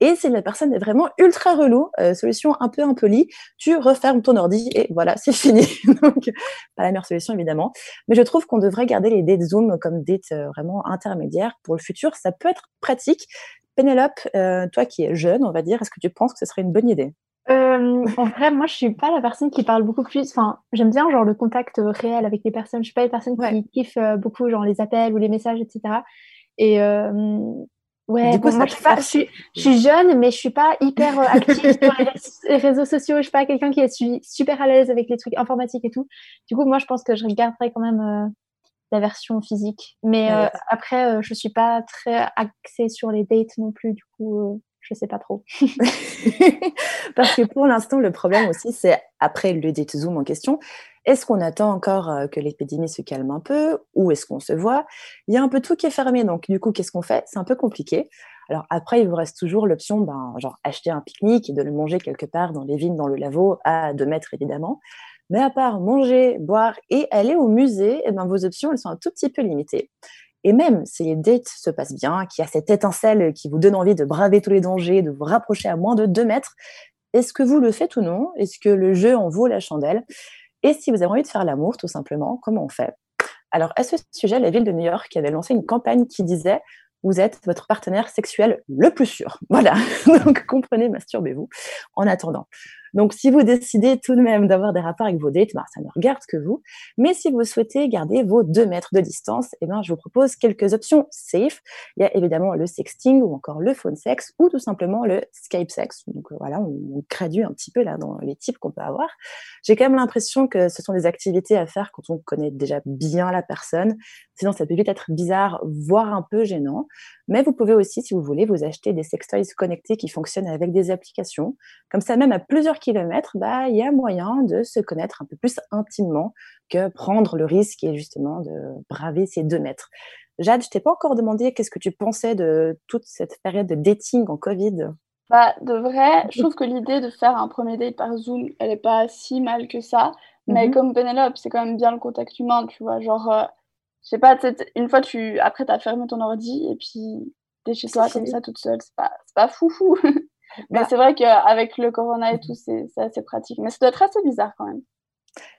Et si la personne est vraiment ultra relou, euh, solution un peu impolie, tu refermes ton ordi et voilà, c'est fini. Donc, pas la meilleure solution évidemment. Mais je trouve qu'on devrait garder les dates Zoom comme dates euh, vraiment intermédiaires pour le futur. Ça peut être pratique. Pénélope, euh, toi qui es jeune, on va dire, est-ce que tu penses que ce serait une bonne idée? En vrai, moi, je suis pas la personne qui parle beaucoup plus. Enfin, j'aime bien genre le contact réel avec les personnes. Je suis pas une personne qui kiffe beaucoup genre les appels ou les messages, etc. Et Ouais, moi, je, suis je, suis, jeune, mais je suis pas hyper euh, active sur les réseaux sociaux. Je suis pas quelqu'un qui est super à l'aise avec les trucs informatiques et tout. Du coup, moi, je pense que je regarderai quand même euh, la version physique. Mais euh, après, je suis pas très axée sur les dates non plus. Du coup, je sais pas trop. Parce que pour l'instant, le problème aussi, c'est après le date Zoom en question, est-ce qu'on attend encore euh, que l'épidémie se calme un peu ou est-ce qu'on se voit? Il y a un peu tout qui est fermé, donc du coup, qu'est-ce qu'on fait? C'est un peu compliqué. Alors après, il vous reste toujours l'option, ben, genre acheter un pique-nique et de le manger quelque part dans les vignes, dans le laveau, à 2 mètres évidemment. Mais à part manger, boire et aller au musée, eh ben, vos options, elles sont un tout petit peu limitées. Et même si les dates se passent bien, qu'il y a cette étincelle qui vous donne envie de braver tous les dangers, de vous rapprocher à moins de 2 mètres, est-ce que vous le faites ou non? Est-ce que le jeu en vaut la chandelle? Et si vous avez envie de faire l'amour, tout simplement, comment on fait? Alors, à ce sujet, la ville de New York avait lancé une campagne qui disait vous êtes votre partenaire sexuel le plus sûr. Voilà. Donc, comprenez, masturbez-vous en attendant. Donc, si vous décidez tout de même d'avoir des rapports avec vos dates, ben, ça ne regarde que vous. Mais si vous souhaitez garder vos deux mètres de distance, eh ben, je vous propose quelques options safe. Il y a évidemment le sexting ou encore le phone sex ou tout simplement le Skype sex. Donc, euh, voilà, on, on gradue un petit peu là dans les types qu'on peut avoir. J'ai quand même l'impression que ce sont des activités à faire quand on connaît déjà bien la personne. Sinon, ça peut vite être bizarre, voire un peu gênant. Mais vous pouvez aussi, si vous voulez, vous acheter des sextoys connectés qui fonctionnent avec des applications. Comme ça, même à plusieurs kilomètres, bah, il y a moyen de se connaître un peu plus intimement que prendre le risque et justement de braver ces deux mètres. Jade, je t'ai pas encore demandé qu'est-ce que tu pensais de toute cette période de dating en Covid. Bah, de vrai, je trouve que l'idée de faire un premier date par Zoom, elle est pas si mal que ça. Mais mhm. comme Penelope, c'est quand même bien le contact humain, tu vois. Genre, euh, je sais pas, une fois, tu après, tu as fermé ton ordi et puis t'es chez toi comme ça toute seule. C'est pas, pas fou fou. Mais bah c'est vrai qu'avec le corona et tout, c'est assez pratique. Mais ça doit être assez bizarre quand même.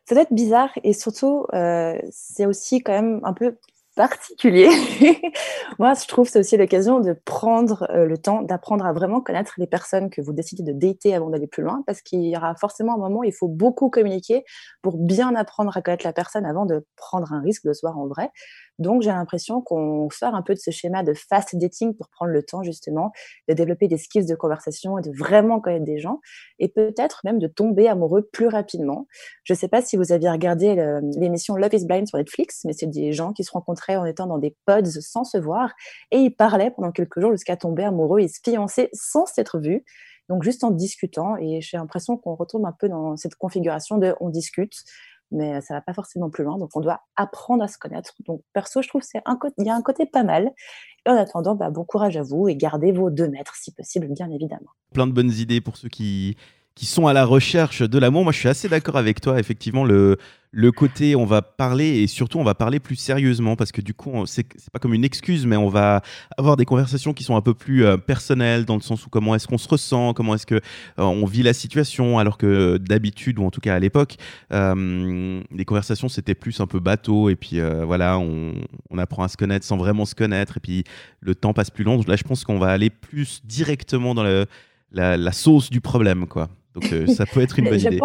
Ça doit être bizarre et surtout, euh, c'est aussi quand même un peu particulier. Moi, je trouve c'est aussi l'occasion de prendre euh, le temps d'apprendre à vraiment connaître les personnes que vous décidez de dater avant d'aller plus loin, parce qu'il y aura forcément un moment où il faut beaucoup communiquer pour bien apprendre à connaître la personne avant de prendre un risque de se voir en vrai. Donc, j'ai l'impression qu'on sort un peu de ce schéma de fast dating pour prendre le temps, justement, de développer des skills de conversation et de vraiment connaître des gens et peut-être même de tomber amoureux plus rapidement. Je ne sais pas si vous aviez regardé l'émission Love is Blind sur Netflix, mais c'est des gens qui se rencontraient en étant dans des pods sans se voir et ils parlaient pendant quelques jours jusqu'à tomber amoureux et se fiancer sans s'être vus. Donc, juste en discutant, et j'ai l'impression qu'on retourne un peu dans cette configuration de on discute, mais ça va pas forcément plus loin. Donc, on doit apprendre à se connaître. Donc, perso, je trouve c'est un il y a un côté pas mal. Et en attendant, bah, bon courage à vous et gardez vos deux mètres si possible, bien évidemment. Plein de bonnes idées pour ceux qui qui sont à la recherche de l'amour. Moi, je suis assez d'accord avec toi. Effectivement, le, le côté, on va parler et surtout, on va parler plus sérieusement parce que du coup, c'est pas comme une excuse, mais on va avoir des conversations qui sont un peu plus euh, personnelles dans le sens où comment est-ce qu'on se ressent, comment est-ce que euh, on vit la situation, alors que d'habitude ou en tout cas à l'époque, euh, les conversations c'était plus un peu bateau et puis voilà, on, on, apprend à se connaître sans vraiment se connaître et puis le temps passe plus long. Là, je pense qu'on va aller plus directement dans le, la, la sauce du problème, quoi. Donc euh, ça peut être une bonne idée.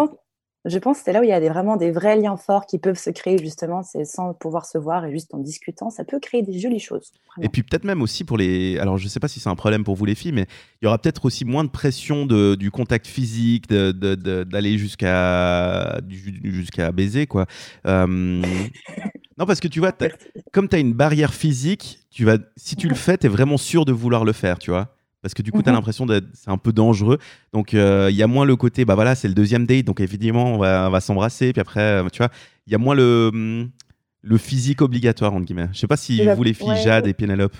je pense que c'est là où il y a des, vraiment des vrais liens forts qui peuvent se créer justement, c'est sans pouvoir se voir et juste en discutant, ça peut créer des jolies choses. Et puis peut-être même aussi pour les, alors je ne sais pas si c'est un problème pour vous les filles, mais il y aura peut-être aussi moins de pression de, du contact physique, d'aller de, jusqu'à jusqu'à baiser quoi. Euh, non parce que tu vois, comme tu as une barrière physique, tu vas, si tu le fais, tu es vraiment sûr de vouloir le faire, tu vois parce que du coup, tu as mhm. l'impression d'être c'est un peu dangereux. Donc, euh, il y a moins le côté, bah voilà, c'est le deuxième date, donc évidemment, on va, va s'embrasser, puis après, euh, tu vois, il y a moins le, le physique obligatoire, entre guillemets. Je sais pas si vous, les filles, Jade et Pénélope.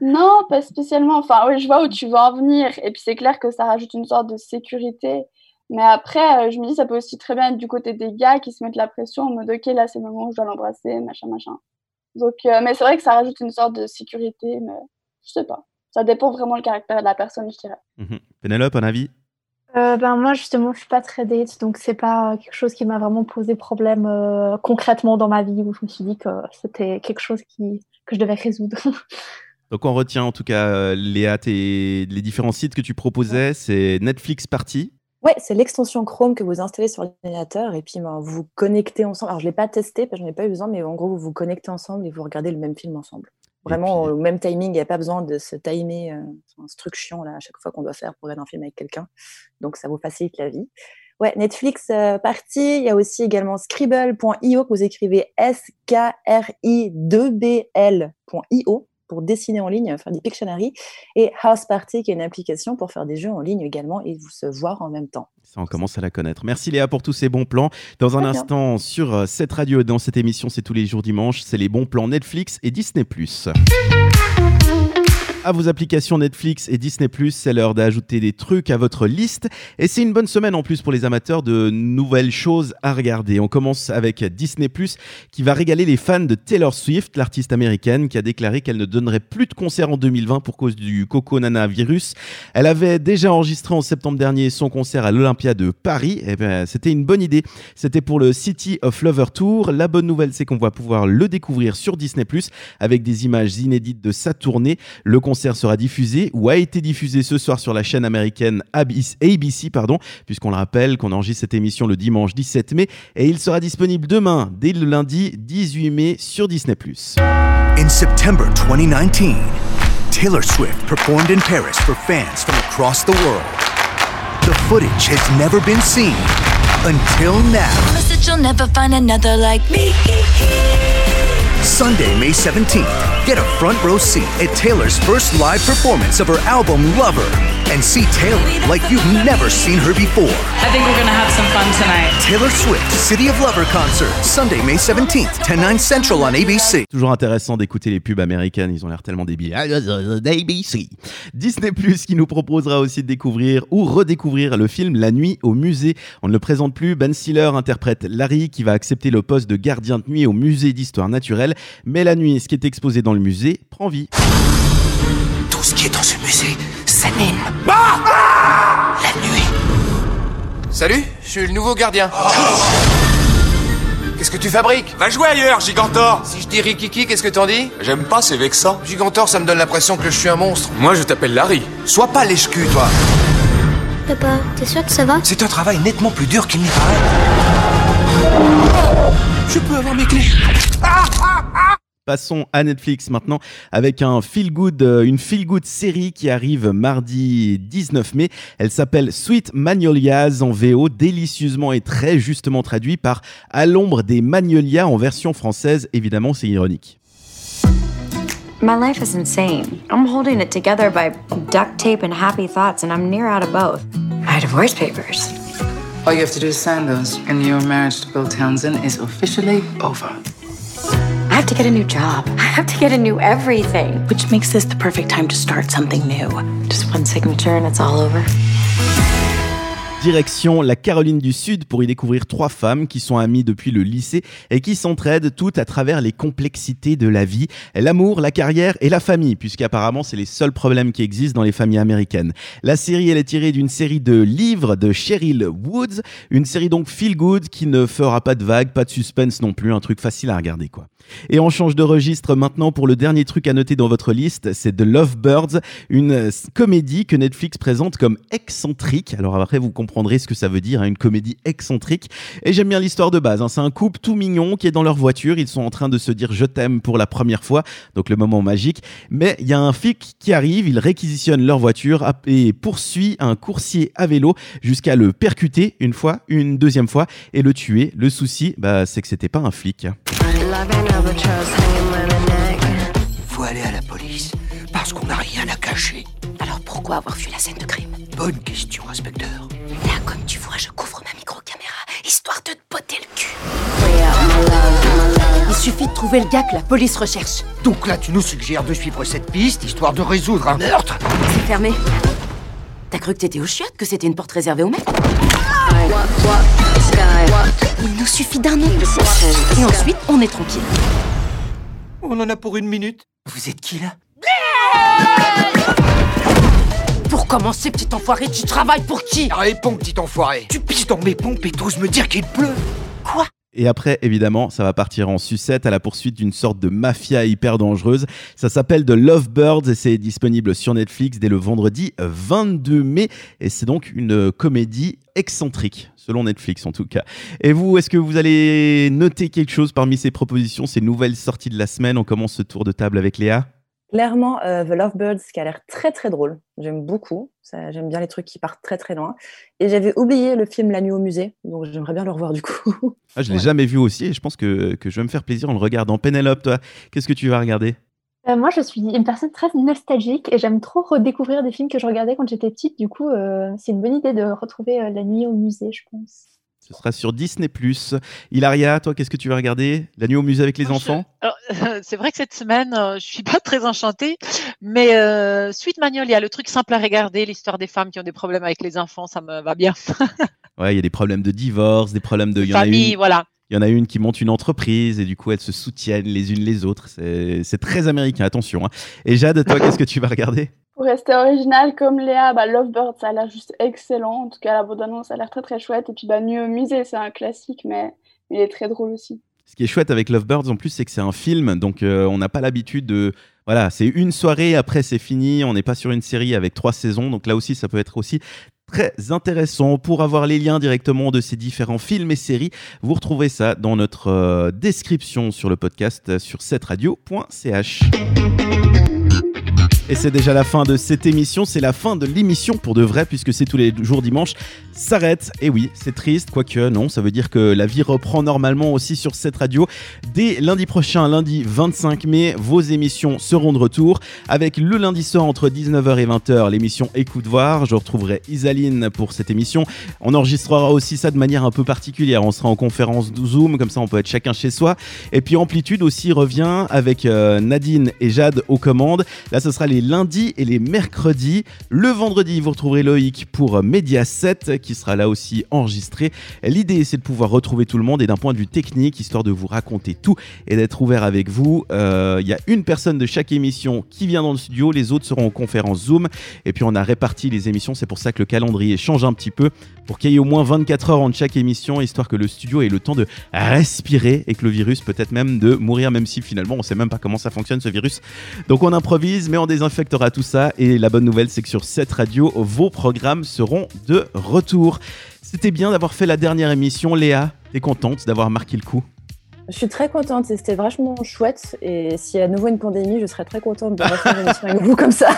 Non, pas spécialement. Enfin, oui, je vois où tu veux en venir. Et puis, c'est clair que ça rajoute une sorte de sécurité. Mais après, euh, je me dis, ça peut aussi très bien être du côté des gars qui se mettent la pression en mode, OK, là, c'est le moment où je dois l'embrasser, machin, machin. Donc, mais c'est vrai que ça rajoute une sorte de sécurité, mais je sais pas ça dépend vraiment le caractère de la personne, je dirais. Mhm. Pénélope, un avis? Euh, ben moi justement je suis pas très date donc c'est pas quelque chose qui m'a vraiment posé problème euh, concrètement dans ma vie où je me suis dit que c'était quelque chose qui, que je devais résoudre. donc on retient en tout cas euh, Léa tes, les différents sites que tu proposais c'est Netflix Party. Ouais, c'est l'extension Chrome que vous installez sur l'ordinateur et puis ben, vous vous connectez ensemble. Alors je l'ai pas testé parce que je n'en ai pas eu besoin mais en gros vous vous connectez ensemble et vous regardez le même film ensemble. Vraiment au même timing, il n'y a pas besoin de se timer euh, instruction là, à chaque fois qu'on doit faire pour regarder un film avec quelqu'un. Donc ça vous facilite la vie. Ouais, Netflix euh, partie. Il y a aussi également scribble.io que vous écrivez S-K-R-I-2-B-L.io pour dessiner en ligne, faire des Pictionary, et House Party, qui est une application pour faire des jeux en ligne également et vous se voir en même temps. Ça, on commence à la connaître. Merci Léa pour tous ces bons plans. Dans un instant, sur euh, cette radio, dans cette émission, c'est tous les jours dimanche, c'est les bons plans Netflix et Disney à vos applications Netflix et Disney+, c'est l'heure d'ajouter des trucs à votre liste. Et c'est une bonne semaine en plus pour les amateurs de nouvelles choses à regarder. On commence avec Disney+, qui va régaler les fans de Taylor Swift, l'artiste américaine qui a déclaré qu'elle ne donnerait plus de concerts en 2020 pour cause du Coco Nana virus. Elle avait déjà enregistré en septembre dernier son concert à l'Olympia de Paris. Et eh ben, c'était une bonne idée. C'était pour le City of Lover Tour. La bonne nouvelle, c'est qu'on va pouvoir le découvrir sur Disney+, avec des images inédites de sa tournée. Sera diffusé ou a été diffusé ce soir sur la chaîne américaine ABC, pardon, puisqu'on le rappelle qu'on enregistre cette émission le dimanche 17 mai et il sera disponible demain, dès le lundi 18 mai sur Disney+. In September 2019, Taylor Swift performed in Paris for fans from across the world. The footage has never been seen until now. Sunday, May 17th, get a front row seat at Taylor's first live performance of her album Lover and see Taylor like you've never seen her before. I think we're gonna have some fun tonight. Taylor Swift, City of Lover concert, Sunday, May 17th, 10 9 Central on ABC. Toujours intéressant d'écouter les pubs américaines, ils ont l'air tellement débiles. ABC. Disney Plus qui nous proposera aussi de découvrir ou redécouvrir le film La nuit au musée. On ne le présente plus, Ben Stiller interprète Larry qui va accepter le poste de gardien de nuit au musée d'histoire naturelle, mais la nuit, ce qui est exposé dans le musée, prend vie. Tout ce qui est dans ce musée s'anime. Ah La nuit. Salut, je suis le nouveau gardien. Qu'est-ce que tu fabriques Va jouer ailleurs, Gigantor Si je dis Rikiki, qu'est-ce que t'en dis J'aime pas, c'est vexant. Gigantor, ça me donne l'impression que je suis un monstre. Moi, je t'appelle Larry. Sois pas lèche-cul, toi Papa, t'es sûr que ça va C'est un travail nettement plus dur qu'il n'y paraît. Je peux avoir mes clés. Ah, ah, Passons à Netflix maintenant avec un feel good, euh, une feel good série qui arrive mardi 19 mai. Elle s'appelle Sweet Magnolias en VO, délicieusement et très justement traduit par À l'ombre des magnolias en version française. Évidemment, c'est ironique. My life is insane. I'm holding it together by duct tape and happy thoughts, and I'm near out of both. My divorce papers. All you have to do is sign those, and your marriage to Bill Townsend is officially over. I have to get a new job. I have to get a new everything. Which makes this the perfect time to start something new. Just one signature and it's all over. Direction la Caroline du Sud pour y découvrir trois femmes qui sont amies depuis le lycée et qui s'entraident toutes à travers les complexités de la vie, l'amour, la carrière et la famille, puisqu'apparemment c'est les seuls problèmes qui existent dans les familles américaines. La série elle est tirée d'une série de livres de Cheryl Woods, une série donc feel good qui ne fera pas de vagues, pas de suspense non plus, un truc facile à regarder quoi. Et on change de registre maintenant pour le dernier truc à noter dans votre liste, c'est The Lovebirds, une comédie que Netflix présente comme excentrique. Alors après vous comprendrez ce que ça veut dire, hein, une comédie excentrique. Et j'aime bien l'histoire de base. Hein. C'est un couple tout mignon qui est dans leur voiture. Ils sont en train de se dire je t'aime pour la première fois, donc le moment magique. Mais il y a un flic qui arrive, il réquisitionne leur voiture et poursuit un coursier à vélo jusqu'à le percuter une fois, une deuxième fois et le tuer. Le souci, bah, c'est que c'était pas un flic. Faut aller à la police, parce qu'on n'a rien à cacher. Alors pourquoi avoir vu la scène de crime? Bonne question, inspecteur. Là, comme tu vois, je couvre ma micro-caméra, histoire de te botter le cul. Il suffit de trouver le gars que la police recherche. Donc là, tu nous suggères de suivre cette piste, histoire de résoudre un meurtre? C'est fermé. T'as cru que t'étais au chiottes, que c'était une porte réservée aux mecs? Il nous suffit d'un nom. Et ensuite, on est tranquille. On en a pour une minute. Vous êtes qui, là? Pour commencer, petit enfoiré, tu travailles pour qui Réponds, petit enfoiré Tu pisses dans mes pompes et t'oses me dire qu'il pleut Quoi Et après, évidemment, ça va partir en sucette à la poursuite d'une sorte de mafia hyper dangereuse. Ça s'appelle The Lovebirds et c'est disponible sur Netflix dès le vendredi 22 mai. Et c'est donc une comédie excentrique, selon Netflix en tout cas. Et vous, est-ce que vous allez noter quelque chose parmi ces propositions, ces nouvelles sorties de la semaine On commence ce tour de table avec Léa? Clairement, euh, The Lovebirds, qui a l'air très très drôle. J'aime beaucoup. J'aime bien les trucs qui partent très très loin. Et j'avais oublié le film La nuit au musée, donc j'aimerais bien le revoir du coup. Ah, je l'ai Ouais. jamais vu aussi et je pense que, que je vais me faire plaisir en le regardant. Pénélope, toi, qu'est-ce que tu vas regarder? Euh, moi, je suis une personne très nostalgique et j'aime trop redécouvrir des films que je regardais quand j'étais petite. Du coup, euh, c'est une bonne idée de retrouver euh, La nuit au musée, je pense. Ce sera sur Disney+. Hilaria, toi, qu'est-ce que tu vas regarder? La nuit au musée avec les Moi, enfants? c'est vrai que cette semaine, euh, je suis pas très enchantée, mais euh, Suite Magnolia, le truc simple à regarder, l'histoire des femmes qui ont des problèmes avec les enfants, ça me va bien. Ouais, il y a des problèmes de divorce, des problèmes de... Il y en a Famille, une, voilà. Il y en a une qui monte une entreprise et du coup, elles se soutiennent les unes les autres. C'est très américain, attention. hein. Et Jade, toi, qu'est-ce que tu vas regarder? Pour rester original comme Léa, bah, Lovebird, ça a l'air juste excellent. En tout cas, la bande-annonce a l'air très très chouette. Et puis, bah, Nuit au musée, c'est un classique, mais il est très drôle aussi. Ce qui est chouette avec Lovebirds en plus, c'est que c'est un film, donc euh, on n'a pas l'habitude de. Voilà, c'est une soirée, après c'est fini, on n'est pas sur une série avec trois saisons, donc là aussi ça peut être aussi très intéressant. Pour avoir les liens directement de ces différents films et séries, vous retrouvez ça dans notre euh, description sur le podcast euh, sur cetteradio.ch. Et c'est déjà la fin de cette émission, c'est la fin de l'émission pour de vrai, puisque c'est tous les jours dimanche, s'arrête. Et oui, c'est triste, quoique non, ça veut dire que la vie reprend normalement aussi sur cette radio. Dès lundi prochain, lundi 25 mai, vos émissions seront de retour, avec le lundi soir entre 19h et 20h, l'émission Écoute voir. Je retrouverai Isaline pour cette émission. On enregistrera aussi ça de manière un peu particulière, on sera en conférence Zoom, comme ça on peut être chacun chez soi. Et puis Amplitude aussi revient avec euh, Nadine et Jade aux commandes. Là, ce sera les lundis et les mercredis. Le vendredi, vous retrouverez Loïc pour Média 7 qui sera là aussi enregistré. L'idée, c'est de pouvoir retrouver tout le monde et d'un point de vue technique, histoire de vous raconter tout et d'être ouvert avec vous. euh, Il y a une personne de chaque émission qui vient dans le studio, les autres seront en conférence Zoom. Et puis, on a réparti les émissions. C'est pour ça que le calendrier change un petit peu pour qu'il y ait au moins 24 heures entre chaque émission, histoire que le studio ait le temps de respirer et que le virus peut-être même de mourir, même si finalement on sait même pas comment ça fonctionne ce virus. Donc on improvise, mais on désinfectera tout ça. Et la bonne nouvelle, c'est que sur cette radio, vos programmes seront de retour. C'était bien d'avoir fait la dernière émission. Léa, t'es contente d'avoir marqué le coup? Je suis très contente, c'était vachement chouette. Et s'il y a à nouveau une pandémie, je serais très contente de refaire une émission avec vous comme ça.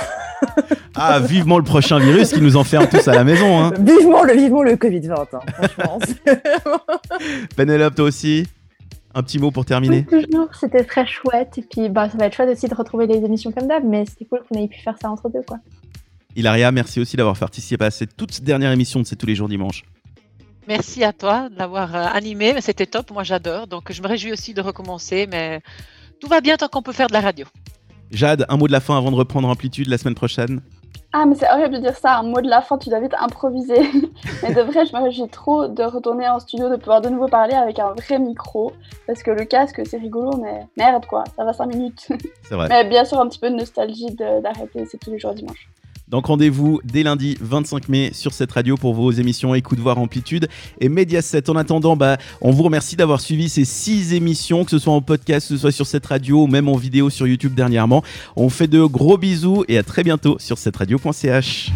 Ah, vivement le prochain virus qui nous enferme tous à la maison. Hein. Vivement le, vivement le Covid-20, hein, franchement. Pénélope, toi aussi? Un petit mot pour terminer? Toujours, c'était très chouette. Et puis, bah, ça va être chouette aussi de retrouver les émissions comme d'hab, mais c'était cool qu'on ait pu faire ça entre deux, quoi. Hilaria, merci aussi d'avoir participé à cette toute dernière émission de C'est tous les jours dimanche. Merci à toi de l'avoir euh, animé, mais c'était top, moi j'adore. Donc je me réjouis aussi de recommencer, mais tout va bien tant qu'on peut faire de la radio. Jade, un mot de la fin avant de reprendre Amplitude la semaine prochaine? Ah, mais c'est horrible de dire ça, un mot de la fin, tu dois vite improviser. mais de vrai, je me réjouis trop de retourner en studio, de pouvoir de nouveau parler avec un vrai micro. Parce que le casque, c'est rigolo, mais merde quoi, ça va 5 minutes. C'est vrai. mais bien sûr, un petit peu de nostalgie d'arrêter, c'est tous les jours dimanche. Donc rendez-vous dès lundi 25 mai sur cette radio pour vos émissions Écoute voir Amplitude et Mediaset. En attendant, bah, on vous remercie d'avoir suivi ces six émissions, que ce soit en podcast, que ce soit sur cette radio ou même en vidéo sur YouTube dernièrement. On fait de gros bisous et à très bientôt sur cette radio.ch.